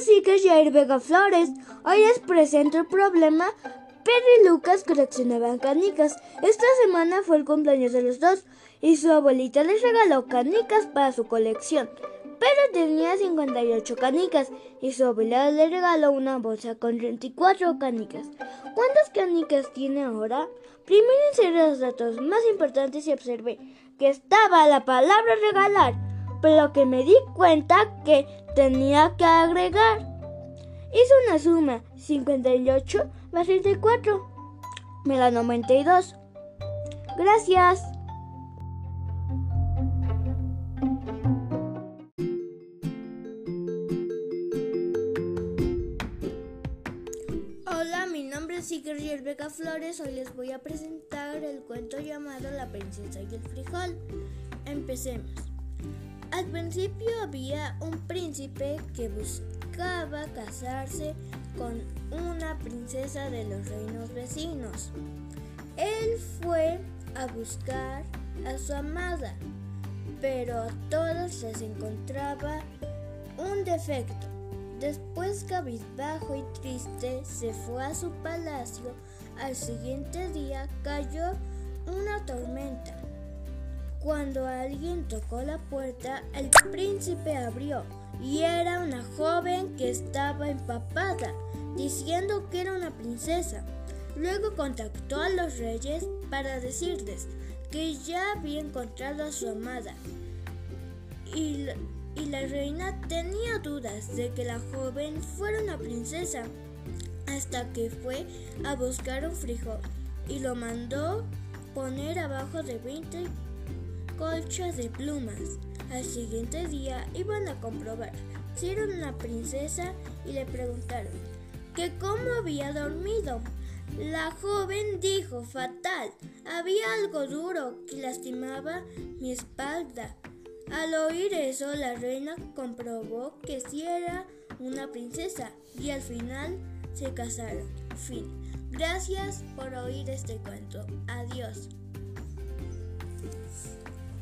es Iker Jair Vega Flores. Hoy les presento el problema. Pedro y Lucas coleccionaban canicas. Esta semana fue el cumpleaños de los dos y su abuelita les regaló canicas para su colección. Pedro tenía 58 canicas y su abuela le regaló una bolsa con 34 canicas. ¿Cuántas canicas tiene ahora? Primero inserté los datos más importantes y observé que estaba la palabra regalar, pero que me di cuenta que tenía que agregar. Hice una suma, 58 más 34, me da 92. Gracias. Hola, mi nombre es Iker Vega Flores. Hoy les voy a presentar el cuento llamado La princesa y el frijol. Empecemos. Al principio había un príncipe que buscaba casarse con una princesa de los reinos vecinos. Él fue a buscar a su amada, pero a todos les encontraba un defecto. Después, cabizbajo y triste, se fue a su palacio. Al siguiente día cayó una tormenta. Cuando alguien tocó la puerta, el príncipe abrió y era una joven que estaba empapada, diciendo que era una princesa. Luego contactó a los reyes para decirles que ya había encontrado a su amada. Y, la reina tenía dudas de que la joven fuera una princesa, hasta que fue a buscar un frijol y lo mandó poner abajo de 20 colchas de plumas. Al siguiente día iban a comprobar si era una princesa y le preguntaron que cómo había dormido. La joven dijo fatal, había algo duro que lastimaba mi espalda. Al oír eso, la reina comprobó que sí era una princesa y al final se casaron. Fin. Gracias por oír este cuento. Adiós.